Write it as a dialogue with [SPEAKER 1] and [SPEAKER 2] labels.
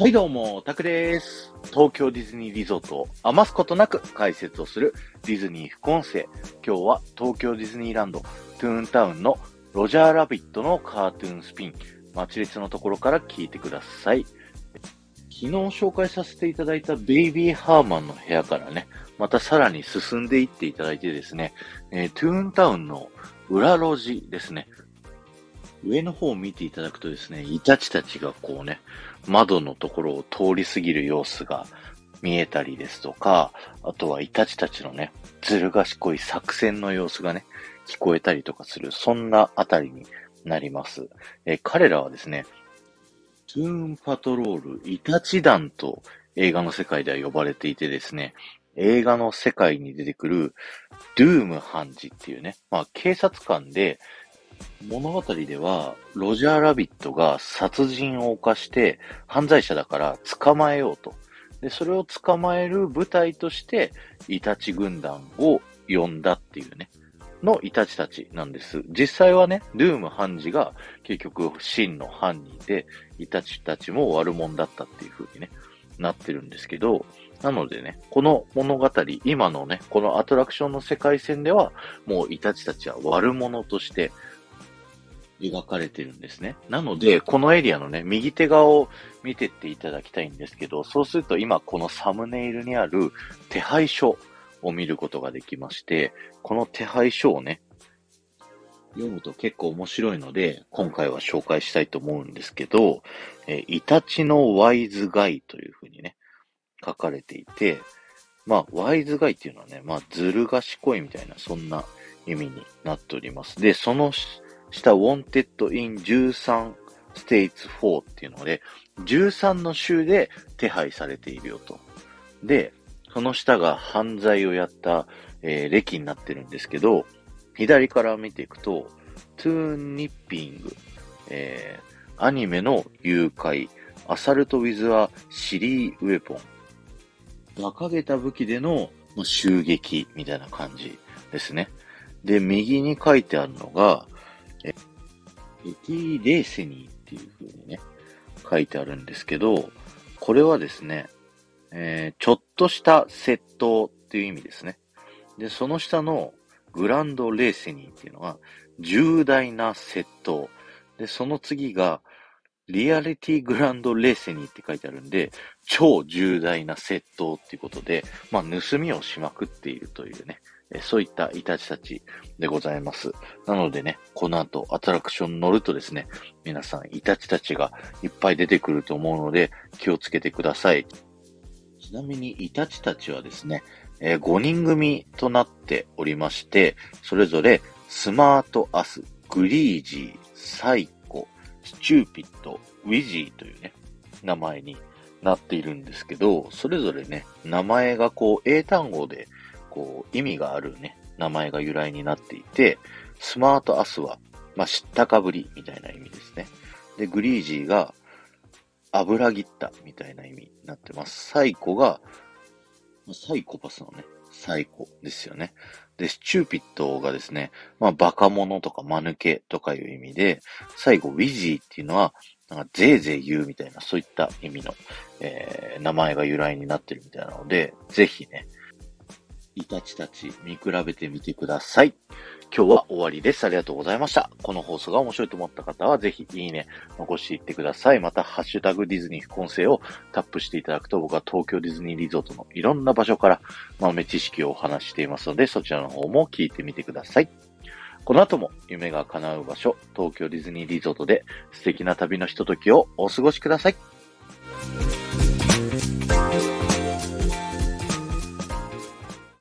[SPEAKER 1] はいどうも、タクです。東京ディズニーリゾートを余すことなく解説をするディズニー副音声。今日は東京ディズニーランドトゥーンタウンのロジャーラビットのカートゥーンスピン。待列のところから聞いてください。昨日紹介させていただいたベイビーハーマンの部屋からね、またさらに進んでいっていただいてですね、えートゥーンタウンの裏路地ですね。上の方を見ていただくとですね、イタチたちがこうね、窓のところを通り過ぎる様子が見えたりですとか、あとはイタチたちのね、ずる賢い作戦の様子がね、聞こえたりとかする、そんなあたりになります。え彼らはですね、トゥーンパトロールイタチ団と映画の世界では呼ばれていてですね、映画の世界に出てくるドゥーム判事っていうね、まあ警察官で物語では、ロジャーラビットが殺人を犯して、犯罪者だから捕まえようと。で、それを捕まえる舞台として、イタチ軍団を呼んだっていうね、のイタチたちなんです。実際はね、ドゥーム判事が結局真の犯人で、イタチたちも悪者だったっていう風にね、なってるんですけど、なのでね、この物語、今のね、このアトラクションの世界線では、もうイタチたちは悪者として、描かれてるんですね。なので、このエリアのね、右手側を見てっていただきたいんですけど、そうすると今このサムネイルにある手配書を見ることができまして、この手配書をね、読むと結構面白いので、今回は紹介したいと思うんですけど、えーイタチのワイズガイというふうにね、書かれていて、まあ、ワイズガイっていうのはね、まあ、ずる賢いみたいな、そんな意味になっております。で、その下、Wanted in 13 States 4っていうので、13の州で手配されているよと。で、その下が犯罪をやった、えー歴になってるんですけど、左から見ていくと、トゥーンニッピング、えーアニメの誘拐、アサルトウィズ・ア・シリー・ウェポン、馬鹿げた武器での襲撃みたいな感じですね。で、右に書いてあるのが、えエティ・レーセニーっていう風にね、書いてあるんですけど、これはですね、えーちょっとした窃盗っていう意味ですね。で、その下のグランド・レーセニーっていうのは、重大な窃盗。で、その次が、リアリティグランドレーセニーって書いてあるんで、超重大な窃盗っていうことで、まあ、盗みをしまくっているというね、そういったイタチたちでございます。なのでね、この後アトラクション乗るとですね、皆さんイタチたちがいっぱい出てくると思うので気をつけてください。ちなみにイタチたちはですね、え5人組となっておりまして、それぞれスマートアス、グリージー、サイコ、スチューピッド、ウィジーというね、名前になっているんですけど、それぞれね、名前がこう英単語でこう意味があるね、名前が由来になっていて、スマートアスは、まあ、知ったかぶりみたいな意味ですね。で、グリージーが油切ったみたいな意味になってます。サイコが、サイコパスのね、サイコですよね。で、スチューピッドがですね、まあ、バカ者とか間抜けとかいう意味で、最後、ウィジーっていうのは、なんか、ぜいぜい言うみたいな、そういった意味の、えー名前が由来になってるみたいなので、ぜひね、イタチたち見比べてみてください。今日は終わりです。ありがとうございました。この放送が面白いと思った方は、ぜひいいね、残していってください。また、ハッシュタグディズニー副音声をタップしていただくと、僕は東京ディズニーリゾートのいろんな場所から豆知識をお話ししていますので、そちらの方も聞いてみてください。この後も夢が叶う場所、東京ディズニーリゾートで素敵な旅のひとときをお過ごしください。